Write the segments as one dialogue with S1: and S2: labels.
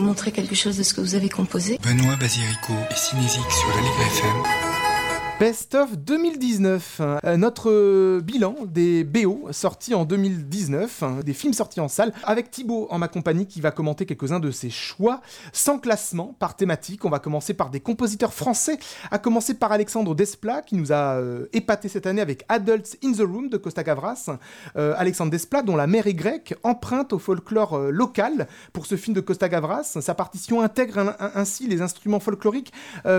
S1: montrer quelque chose de ce que vous avez composé.
S2: Benoît Basirico et Cinésique sur la FM.
S3: Best of 2019, euh, notre euh, bilan des BO sortis en 2019, hein, des films sortis en salle, avec Thibaut en ma compagnie qui va commenter quelques-uns de ses choix, sans classement, par thématique. On va commencer par des compositeurs français, à commencer par Alexandre Desplat qui nous a euh, épaté cette année avec Adults in the Room de Costa Gavras. Alexandre Desplat, dont la mère est grecque, emprunte au folklore local pour ce film de Costa Gavras. Sa partition intègre ainsi les instruments folkloriques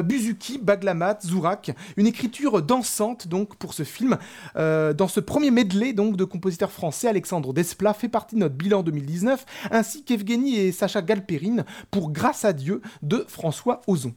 S3: buzuki, baglamat, zourak, une écriture dansante donc pour ce film. Euh, dans ce premier medley donc de compositeurs français, Alexandre Desplat fait partie de notre bilan 2019, ainsi qu'Evgeny et Sacha Galperine pour Grâce à Dieu de François Ozon.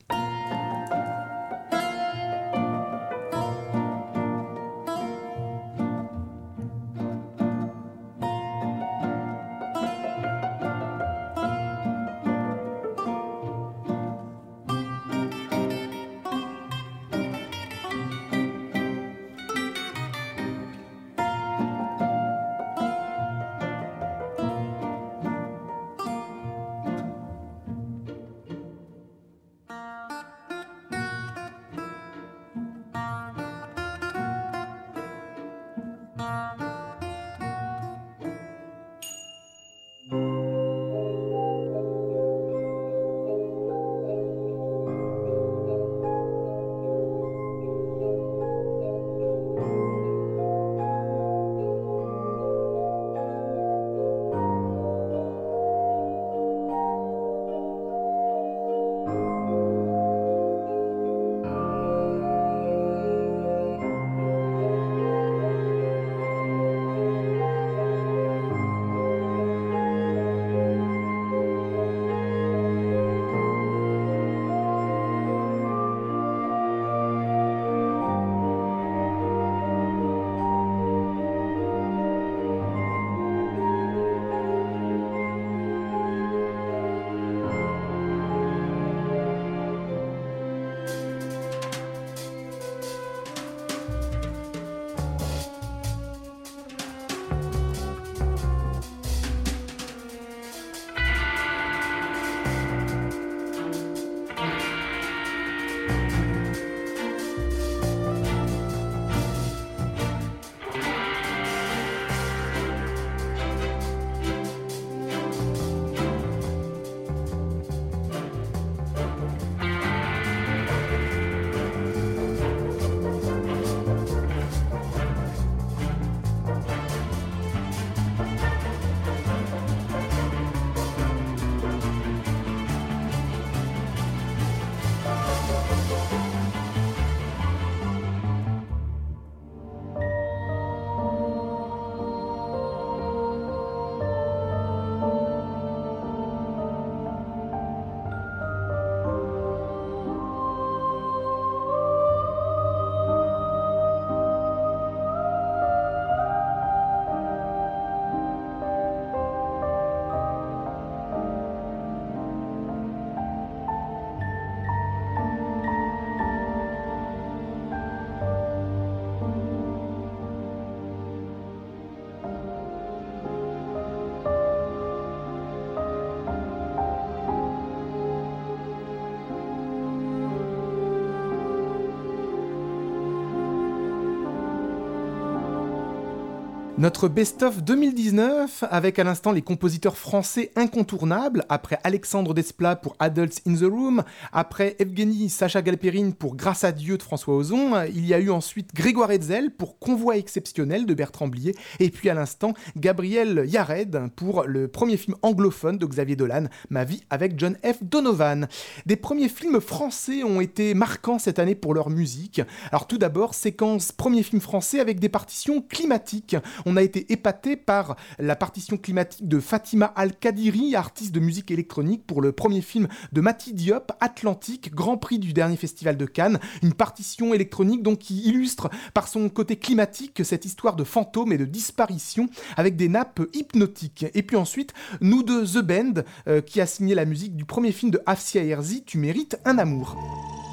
S3: Notre best-of 2019 avec à l'instant les compositeurs français incontournables, après Alexandre Desplat pour Adults in the Room, après Evgeny Sacha Galperine pour Grâce à Dieu de François Ozon, il y a eu ensuite Grégoire Hetzel pour Convoi exceptionnel de Bertrand Blier, et puis à l'instant Gabriel Yared pour le premier film anglophone de Xavier Dolan, Ma vie avec John F. Donovan. Des premiers films français ont été marquants cette année pour leur musique. Alors tout d'abord, séquence premier film français avec des partitions climatiques a été épaté par la partition climatique de Fatima Al-Kadiri, artiste de musique électronique pour le premier film de Mati Diop, Atlantique, Grand Prix du dernier festival de Cannes. Une partition électronique donc qui illustre par son côté climatique cette histoire de fantômes et de disparition avec des nappes hypnotiques. Et puis ensuite, nous de The Band, euh, qui a signé la musique du premier film de Afsia Herzi, Tu mérites un amour.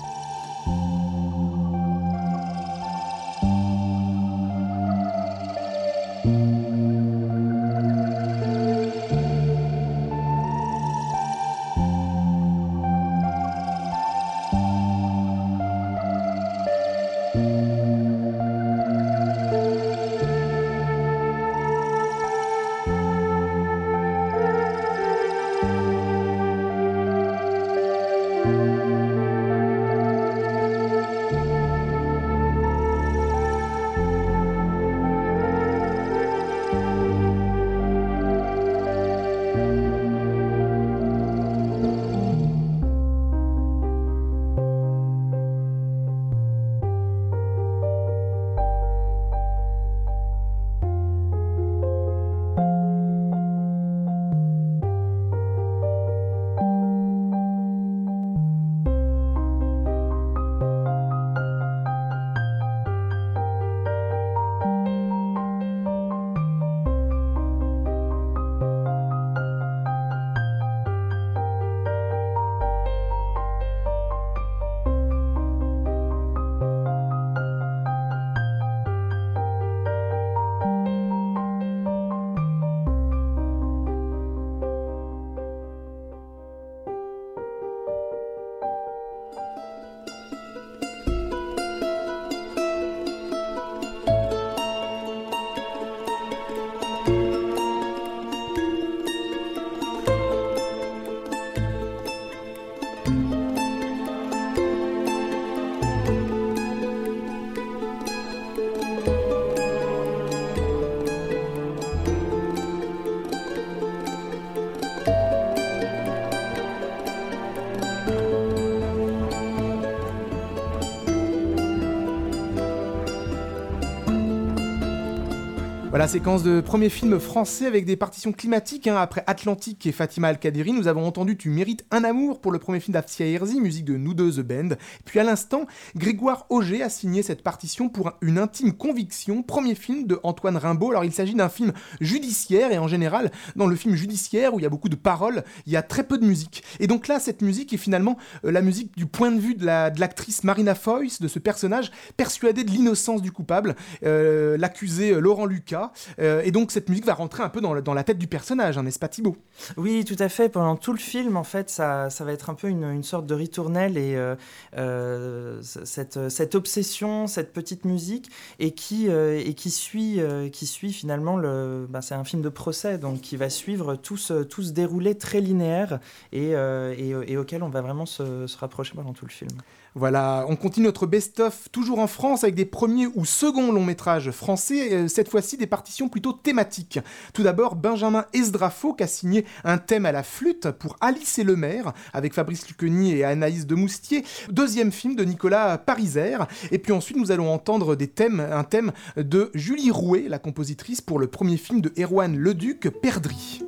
S3: Voilà, séquence de premier film français avec des partitions climatiques. Hein. Après Atlantique et Fatima Al-Kadiri, nous avons entendu Tu mérites un amour pour le premier film d'Afsia Herzi, musique de Nous deux The Band. Puis à l'instant, Grégoire Auger a signé cette partition pour une intime conviction, premier film de Antoine Rimbaud. Alors il s'agit d'un film judiciaire et en général, dans le film judiciaire où il y a beaucoup de paroles, il y a très peu de musique. Et donc là, cette musique est finalement euh, la musique du point de vue de l'actrice Marina Foïs, de ce personnage persuadé de l'innocence du coupable, euh, l'accusé euh, Laurent Lucas euh, et donc cette musique va rentrer un peu dans, la tête du personnage, hein, n'est-ce pas Thibaut?
S4: Oui, tout à fait. Pendant tout le film, en fait, ça, ça va être un peu une, sorte de ritournelle et euh, euh, cette, cette, obsession, cette petite musique, et qui, et qui, suit, qui suit finalement le. Ben, c'est un film de procès, donc qui va suivre tout ce, tout ce déroulé très linéaire et, et, auquel on va vraiment se, se rapprocher pendant tout le film.
S3: Voilà, on continue notre best-of toujours en France avec des premiers ou seconds longs métrages français, cette fois-ci des plutôt thématiques. Tout d'abord, Benjamin Esdrafo qui a signé un thème à la flûte pour Alice et le maire avec Fabrice Lucchini et Anaïs de Moustier. Deuxième film de Nicolas Pariser. Et puis ensuite, nous allons entendre des thèmes, un thème de Julie Rouet, la compositrice pour le premier film de Erwan Leduc, Perdri.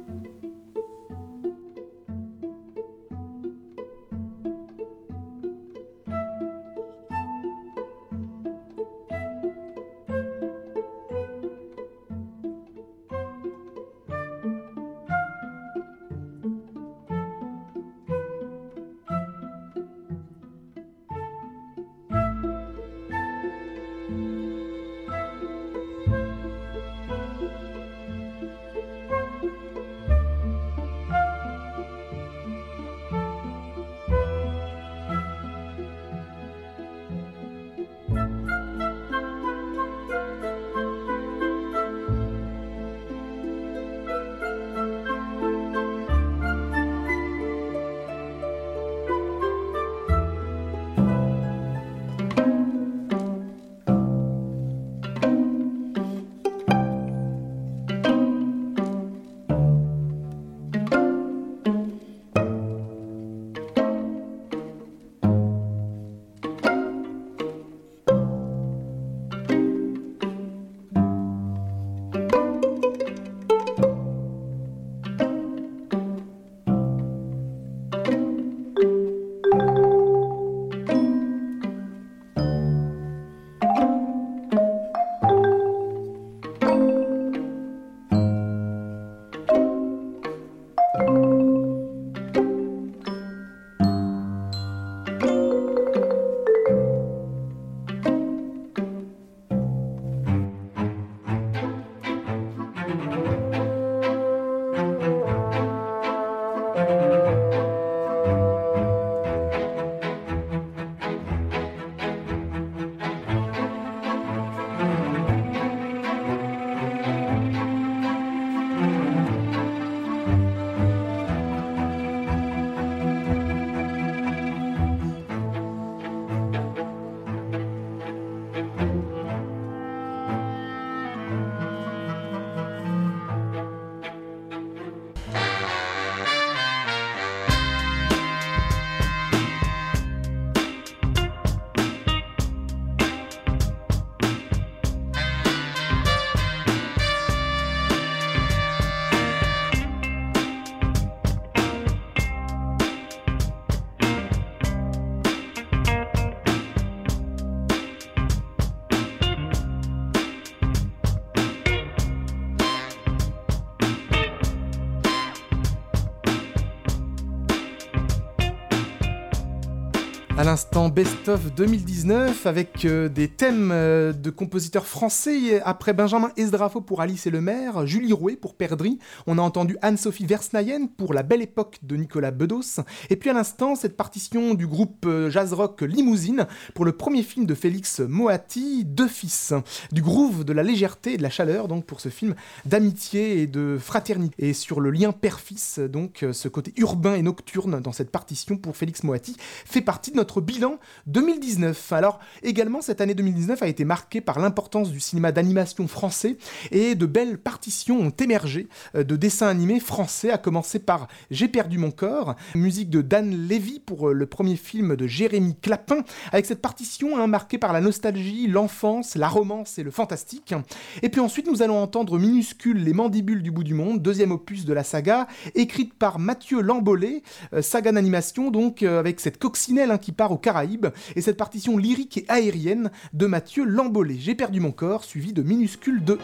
S3: L'instant Best of 2019 avec euh, des thèmes euh, de compositeurs français. Après Benjamin Esdrafo pour Alice et le maire, Julie Rouet pour Perdri. On a entendu Anne-Sophie Versnayen pour La belle époque de Nicolas Bedos. Et puis à l'instant, cette partition du groupe euh, jazz rock Limousine pour le premier film de Félix Moati, Deux fils. Du groove, de la légèreté et de la chaleur donc pour ce film d'amitié et de fraternité. Et sur le lien père-fils, donc ce côté urbain et nocturne dans cette partition pour Félix Moati fait partie de notre bilan 2019. Alors également cette année 2019 a été marquée par l'importance du cinéma d'animation français et de belles partitions ont émergé euh, de dessins animés français, à commencer par J'ai perdu mon corps, musique de Dan Levy pour euh, le premier film de Jérémy Clapin, avec cette partition hein, marquée par la nostalgie, l'enfance, la romance et le fantastique. Et puis ensuite nous allons entendre Minuscule, les mandibules du bout du monde, deuxième opus de la saga, écrite par Mathieu Lambollet, euh, saga d'animation donc avec cette coccinelle hein, qui part aux Caraïbes, et cette partition lyrique et aérienne de Mathieu Lambollet. J'ai perdu mon corps, suivi de Minuscule 2.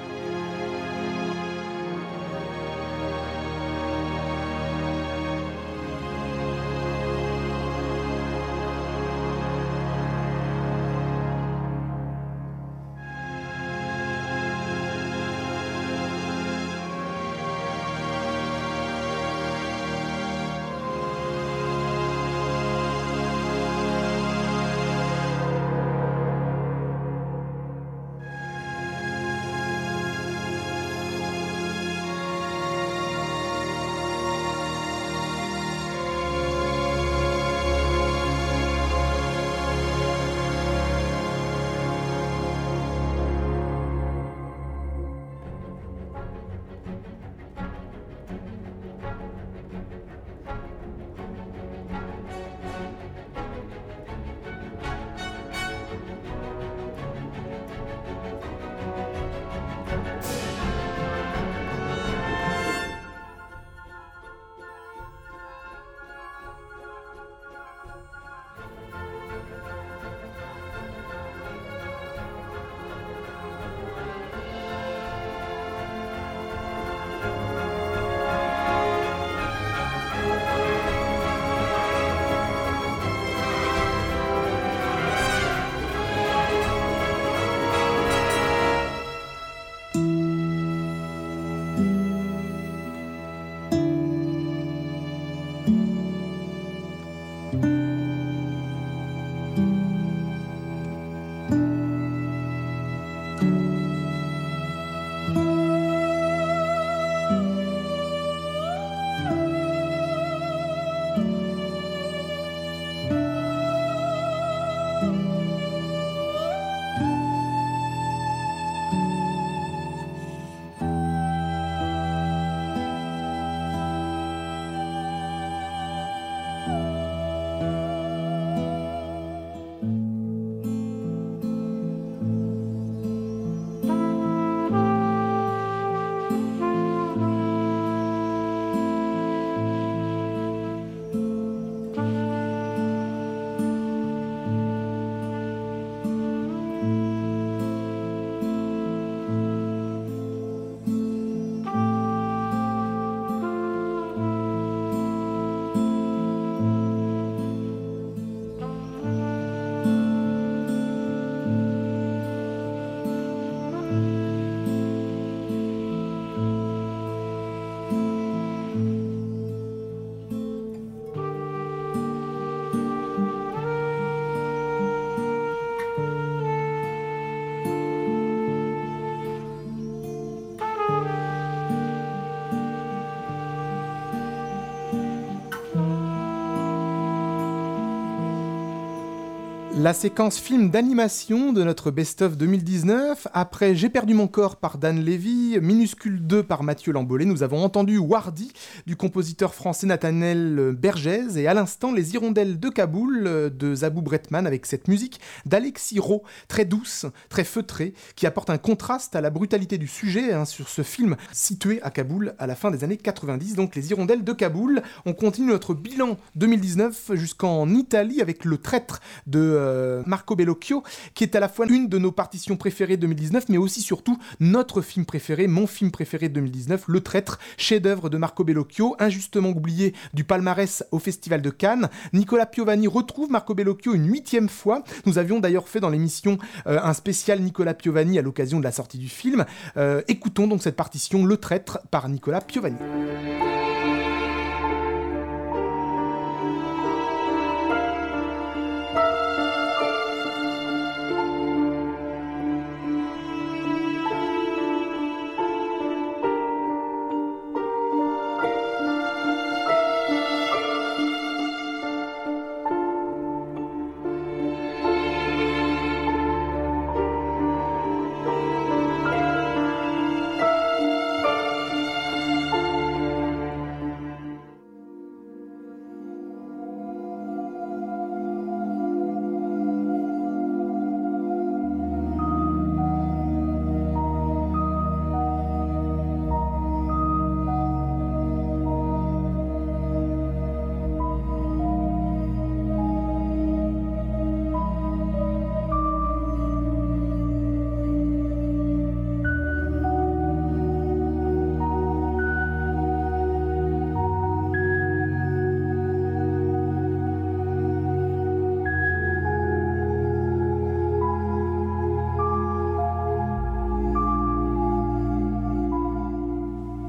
S3: La séquence film d'animation de notre best-of 2019. Après J'ai perdu mon corps par Dan Levy, Minuscule 2 par Mathieu Lambollet, nous avons entendu Wardy du compositeur français Nathaniel Bergès et à l'instant Les Hirondelles de Kaboul de Zabou Bretman avec cette musique d'Alexis Rowe, très douce, très feutrée, qui apporte un contraste à la brutalité du sujet hein, sur ce film situé à Kaboul à la fin des années 90. Donc Les Hirondelles de Kaboul. On continue notre bilan 2019 jusqu'en Italie avec Le Traître de euh, Marco Bellocchio, qui est à la fois une de nos partitions préférées 2019, mais aussi surtout notre film préféré, mon film préféré 2019, Le Traître, chef-d'œuvre de Marco Bellocchio, injustement oublié du palmarès au Festival de Cannes. Nicolas Piovani retrouve Marco Bellocchio une huitième fois. Nous avions d'ailleurs fait dans l'émission euh, un spécial Nicolas Piovani à l'occasion de la sortie du film. Euh, écoutons donc cette partition Le Traître par Nicolas Piovani.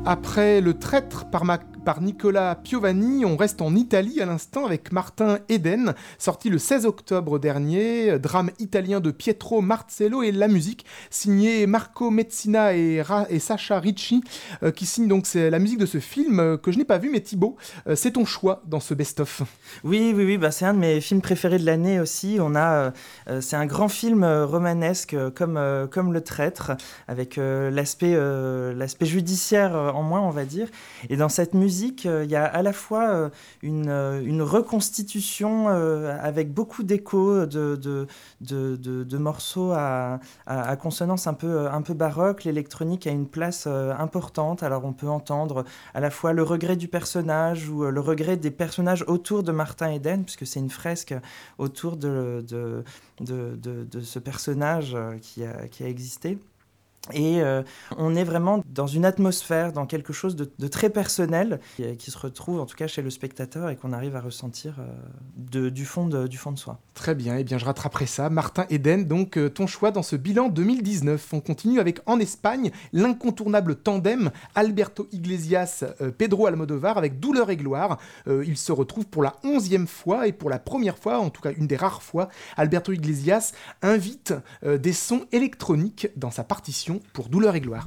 S3: Après Le Traître par, par Nicolas Piovani, on reste en Italie à l'instant avec Martin Eden, sorti le 16 octobre dernier, drame italien de Pietro Marcello et la musique, signé Marco Mezzina et, et Sacha Ricci, euh, qui signe donc la musique de ce film euh, que je n'ai pas vu, mais Thibaut, euh, c'est ton choix dans ce best-of.
S4: Oui, oui, oui, bah, c'est un de mes films préférés de l'année aussi. On a, c'est un grand film romanesque comme, comme Le Traître, avec l'aspect, l'aspect judiciaire en moins, on va dire. Et dans cette musique, il y a à la fois une, une reconstitution avec beaucoup d'échos de, morceaux à, à, consonance un peu, un peu baroque. L'électronique a une place importante. Alors on peut entendre à la fois le regret du personnage ou le regret des personnages autour de Martin Eden, puisque c'est une fresque autour de, ce personnage qui a existé. Et euh, on est vraiment dans une atmosphère, dans quelque chose de, très personnel qui, se retrouve en tout cas chez le spectateur et qu'on arrive à ressentir euh, du, fond de, du fond de soi.
S3: Très bien, et eh bien je rattraperai ça. Martin Eden, donc euh, ton choix dans ce bilan 2019. On continue avec en Espagne l'incontournable tandem Alberto Iglesias, Pedro Almodovar avec Douleur et Gloire. ils se retrouvent pour la onzième fois et pour la première fois, en tout cas une des rares fois, Alberto Iglesias invite des sons électroniques dans sa partition pour Douleur et Gloire.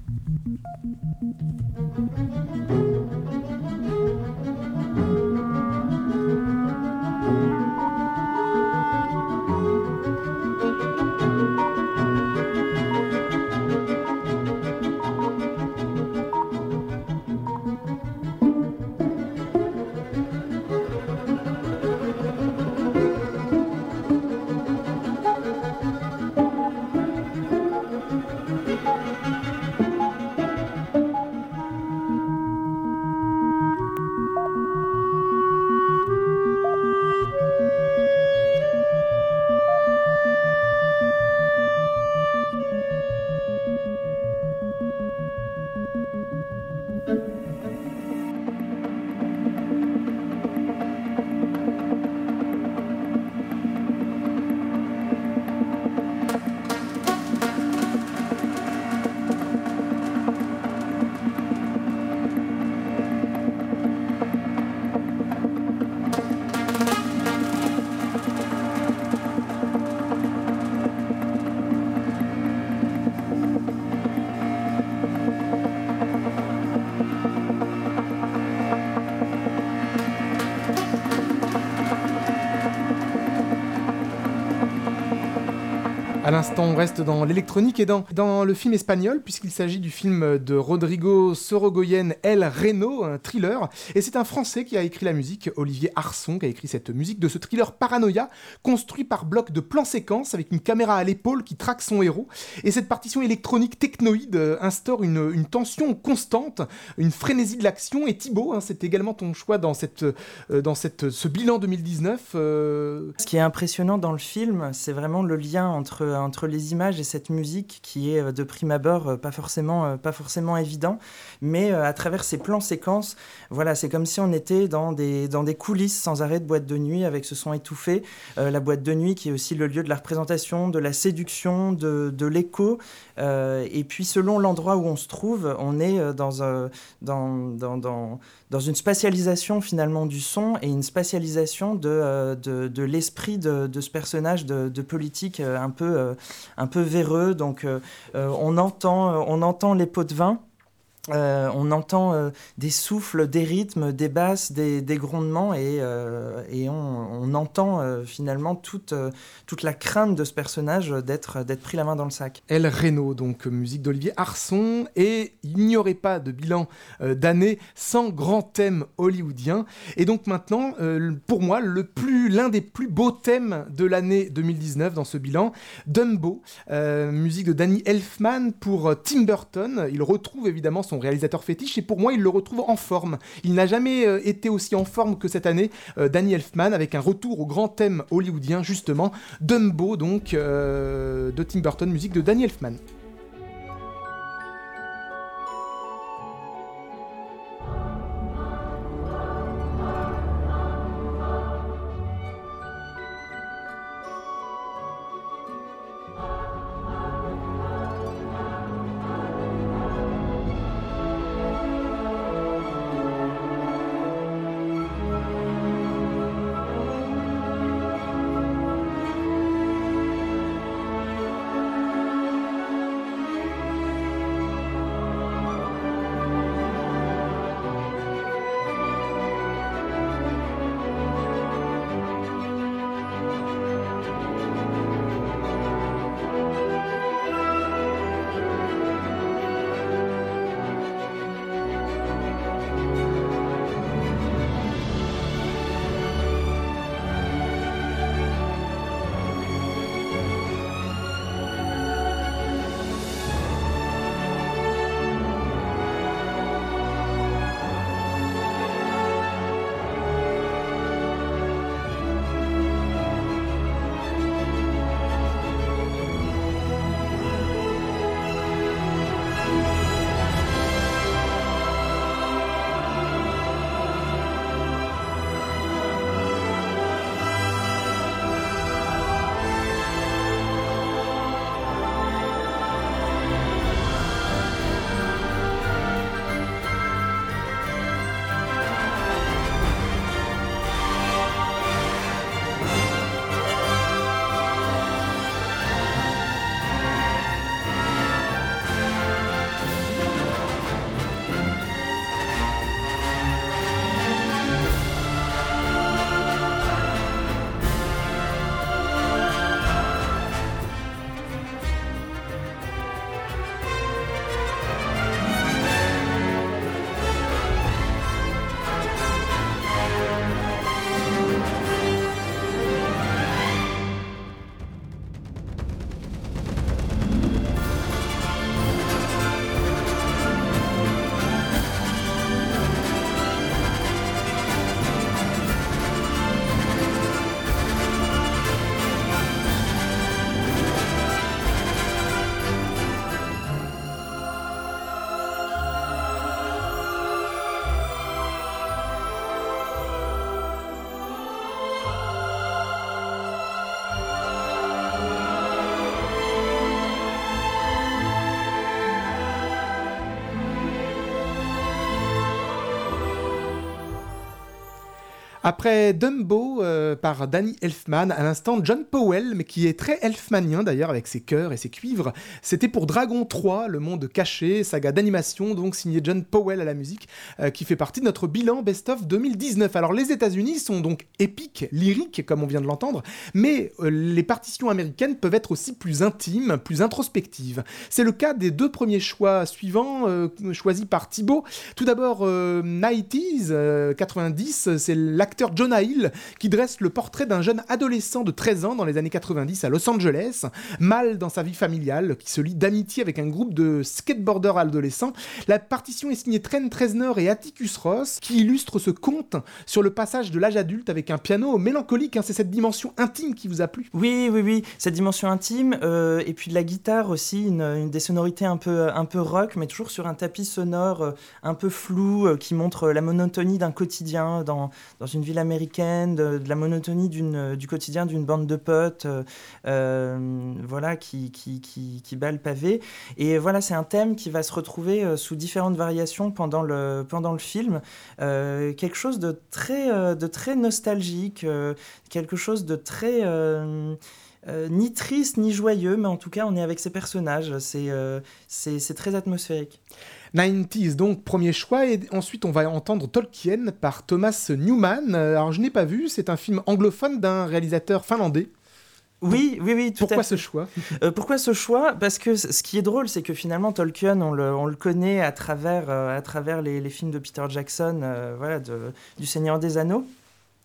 S3: L'instant, on reste dans l'électronique et dans, dans le film espagnol, puisqu'il s'agit du film de Rodrigo Sorogoyen El Reno, un thriller. Et c'est un Français qui a écrit la musique, Olivier Arson, qui a écrit cette musique de ce thriller Paranoia, construit par bloc de plans séquences avec une caméra à l'épaule qui traque son héros. Et cette partition électronique technoïde euh, instaure une, une tension constante, une frénésie de l'action. Et Thibaut, hein, c'est également ton choix dans, cette, euh, dans cette, ce bilan 2019.
S4: Euh. Ce qui est impressionnant dans le film, c'est vraiment le lien entre euh, entre les images et cette musique qui est euh, de prime abord euh, pas forcément, pas forcément évident, mais à travers ces plans séquences, voilà, c'est comme si on était dans des, dans des coulisses sans arrêt de boîte de nuit avec ce son étouffé. la boîte de nuit qui est aussi le lieu de la représentation, de la séduction, de, de l'écho. et puis selon l'endroit où on se trouve, on est dans, un, dans, dans, dans dans une spatialisation finalement du son et une spatialisation de, euh, de, l'esprit de, de, ce personnage de, de politique euh, un peu, euh, un peu véreux. Donc on, entend, on entend les pots de vin. Euh, on entend euh, des souffles, des rythmes, des basses, des, grondements et, euh, on, entend finalement toute, toute la crainte de ce personnage d'être, pris la main dans le sac.
S3: El Reno, donc musique d'Olivier Arson, et il n'y aurait pas de bilan d'année sans grand thème hollywoodien. Et donc maintenant, pour moi, l'un des plus beaux thèmes de l'année 2019 dans ce bilan, Dumbo, musique de Danny Elfman pour Tim Burton. Il retrouve évidemment son réalisateur fétiche, et pour moi, il le retrouve en forme. Il n'a jamais euh, été aussi en forme que cette année, euh, Danny Elfman, avec un retour au grand thème hollywoodien, justement, Dumbo, donc, euh, de Tim Burton, musique de Danny Elfman. Après Dumbo euh, par Danny Elfman, à l'instant John Powell, mais qui est très elfmanien d'ailleurs avec ses chœurs et ses cuivres, c'était pour Dragon 3, le monde caché, saga d'animation, donc signé John Powell à la musique, euh, qui fait partie de notre bilan best-of 2019. Alors les États-Unis sont donc épiques, lyriques, comme on vient de l'entendre, mais euh, les partitions américaines peuvent être aussi plus intimes, plus introspectives. C'est le cas des deux premiers choix suivants, choisis par Thibaut. Tout d'abord, 90s, 90, c'est l'acteur l'acteur Jonah Hill qui dresse le portrait d'un jeune adolescent de 13 ans dans les années 90 à Los Angeles, mal dans sa vie familiale, qui se lie d'amitié avec un groupe de skateboarders adolescents. La partition est signée Trent Reznor et Atticus Ross, qui illustre ce conte sur le passage de l'âge adulte avec un piano mélancolique. Hein. C'est cette dimension intime qui vous a plu
S4: Oui, oui, oui, cette dimension intime, euh, et puis de la guitare aussi, des sonorités un peu, un peu rock, mais toujours sur un tapis sonore euh, un peu flou, euh, qui montre la monotonie d'un quotidien dans, dans une ville américaine, de, la monotonie d'une, du quotidien d'une bande de potes, euh, euh, voilà, qui, qui, qui, qui, bat le pavé. Et voilà, c'est un thème qui va se retrouver euh, sous différentes variations pendant le, pendant le film. quelque chose de très, de très nostalgique, quelque chose de très... ni triste ni joyeux, mais en tout cas, on est avec ces personnages. C'est c'est très atmosphérique.
S3: 90s, donc premier choix, et ensuite on va entendre Tolkien par Thomas Newman. Alors je n'ai pas vu, c'est un film anglophone d'un réalisateur finlandais.
S4: Oui, oui, oui,
S3: tout Pourquoi ce choix?
S4: Euh, Pourquoi ce choix? Parce que ce qui est drôle, c'est que finalement Tolkien, on le, on le connaît à travers, euh, à travers les, les, films de Peter Jackson, euh, voilà, de, du Seigneur des Anneaux.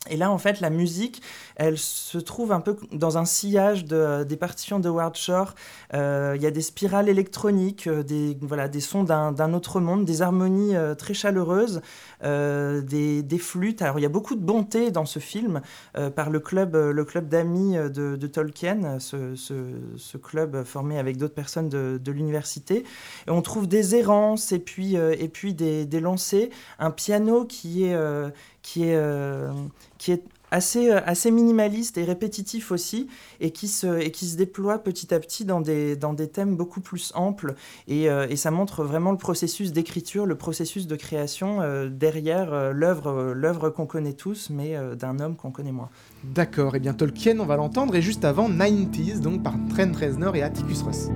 S4: Et là, en fait, la musique, elle se trouve un peu dans un sillage de, des partitions de Ward Shore. Euh, il y a des spirales électroniques, euh, des, voilà, des sons d'un autre monde, des harmonies euh, très chaleureuses, des, des, flûtes. Alors, il y a beaucoup de bonté dans ce film par le club, le club d'amis de, Tolkien, ce, ce, club formé avec d'autres personnes de, de l'université. On trouve des errances et puis, et puis des, des lancers, un piano qui est qui est, qui est assez, euh, assez minimaliste et répétitif aussi, et qui se, et qui se déploie petit à petit dans des, dans des thèmes beaucoup plus amples. Et, euh, et ça montre vraiment le processus d'écriture, le processus de création derrière l'œuvre, l'œuvre qu'on connaît tous, mais d'un homme qu'on connaît moins.
S3: D'accord, et bien Tolkien, on va l'entendre, et juste avant 90s, donc par Trent Reznor et Atticus Ross.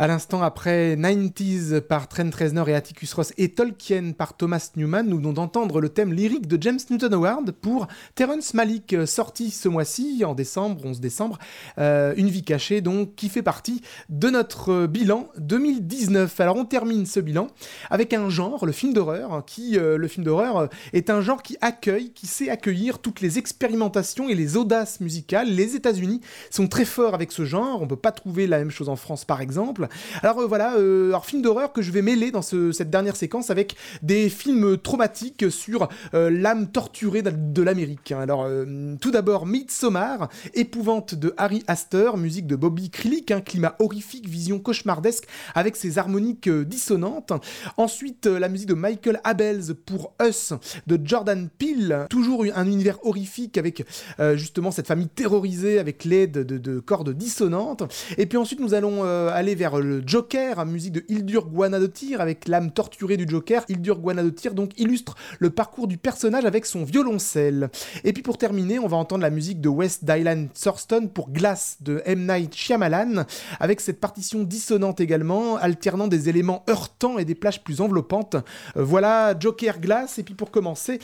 S3: À l'instant, après 90s par Trent Reznor et Atticus Ross et Tolkien par Thomas Newman, nous venons d'entendre le thème lyrique de James Newton Howard pour Terrence Malick, euh, sorti ce mois-ci, en décembre, 11 décembre, euh, Une vie cachée, donc, qui fait partie de notre euh, bilan 2019. Alors, on termine ce bilan avec un genre, le film d'horreur, qui, le film d'horreur, est un genre qui accueille, qui sait accueillir toutes les expérimentations et les audaces musicales. Les États-Unis sont très forts avec ce genre, on peut pas trouver la même chose en France, par exemple. Alors euh, voilà, euh, alors film d'horreur que je vais mêler dans cette dernière séquence avec des films traumatiques sur euh, l'âme torturée de, l'Amérique. Hein. Alors tout d'abord Midsommar, épouvante de Harry Astor, musique de Bobby Krilic, un climat horrifique, vision cauchemardesque avec ses harmoniques dissonantes. Ensuite la musique de Michael Abels pour Us de Jordan Peele, toujours un univers horrifique avec justement cette famille terrorisée avec l'aide de, de, cordes dissonantes. Et puis ensuite nous allons aller vers le Joker, musique de Hildur Guanadotir avec l'âme torturée du Joker. Hildur Guanadotir donc illustre le parcours du personnage avec son violoncelle. Et puis pour terminer, on va entendre la musique de West Dylan Thurston pour Glass de M. Night Shyamalan avec cette partition dissonante également, alternant des éléments heurtants et des plages plus enveloppantes. Euh, voilà Joker Glass et puis pour commencer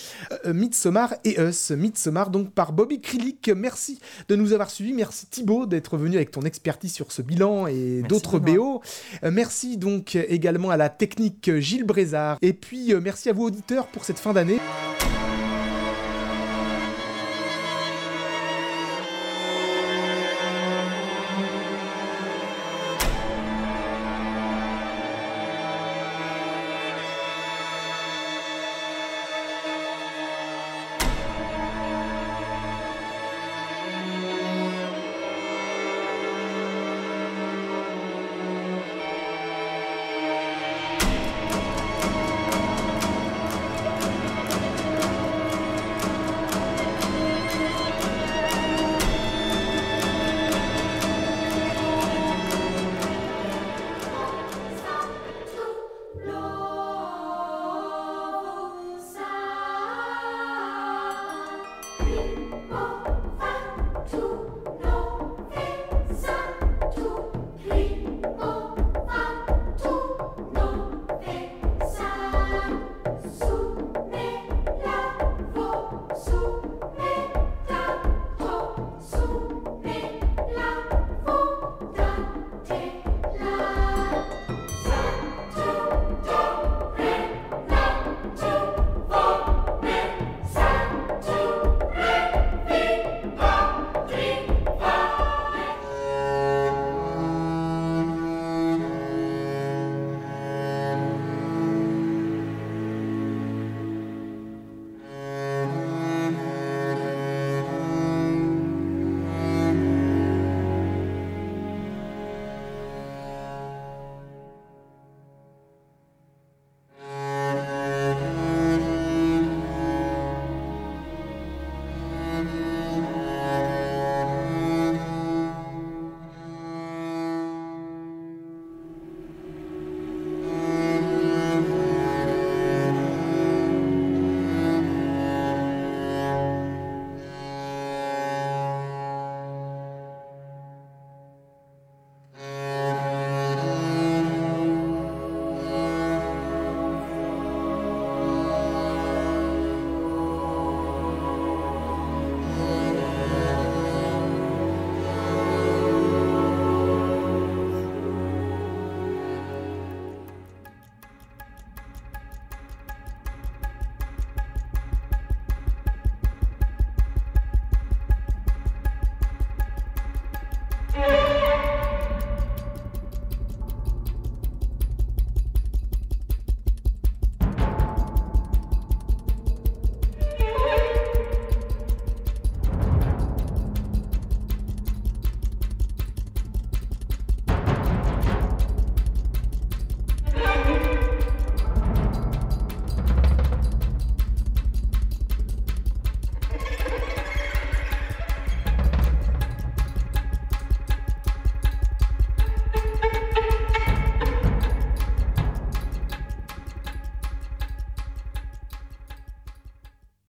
S3: euh, Midsommar et Us. Midsommar donc par Bobby Krilic. Merci de nous avoir suivis. Merci Thibaut d'être venu avec ton expertise sur ce bilan et d'autres BO. Euh, merci donc également à la technique Gilles Brézard. Et puis euh, merci à vous auditeurs pour cette fin d'année.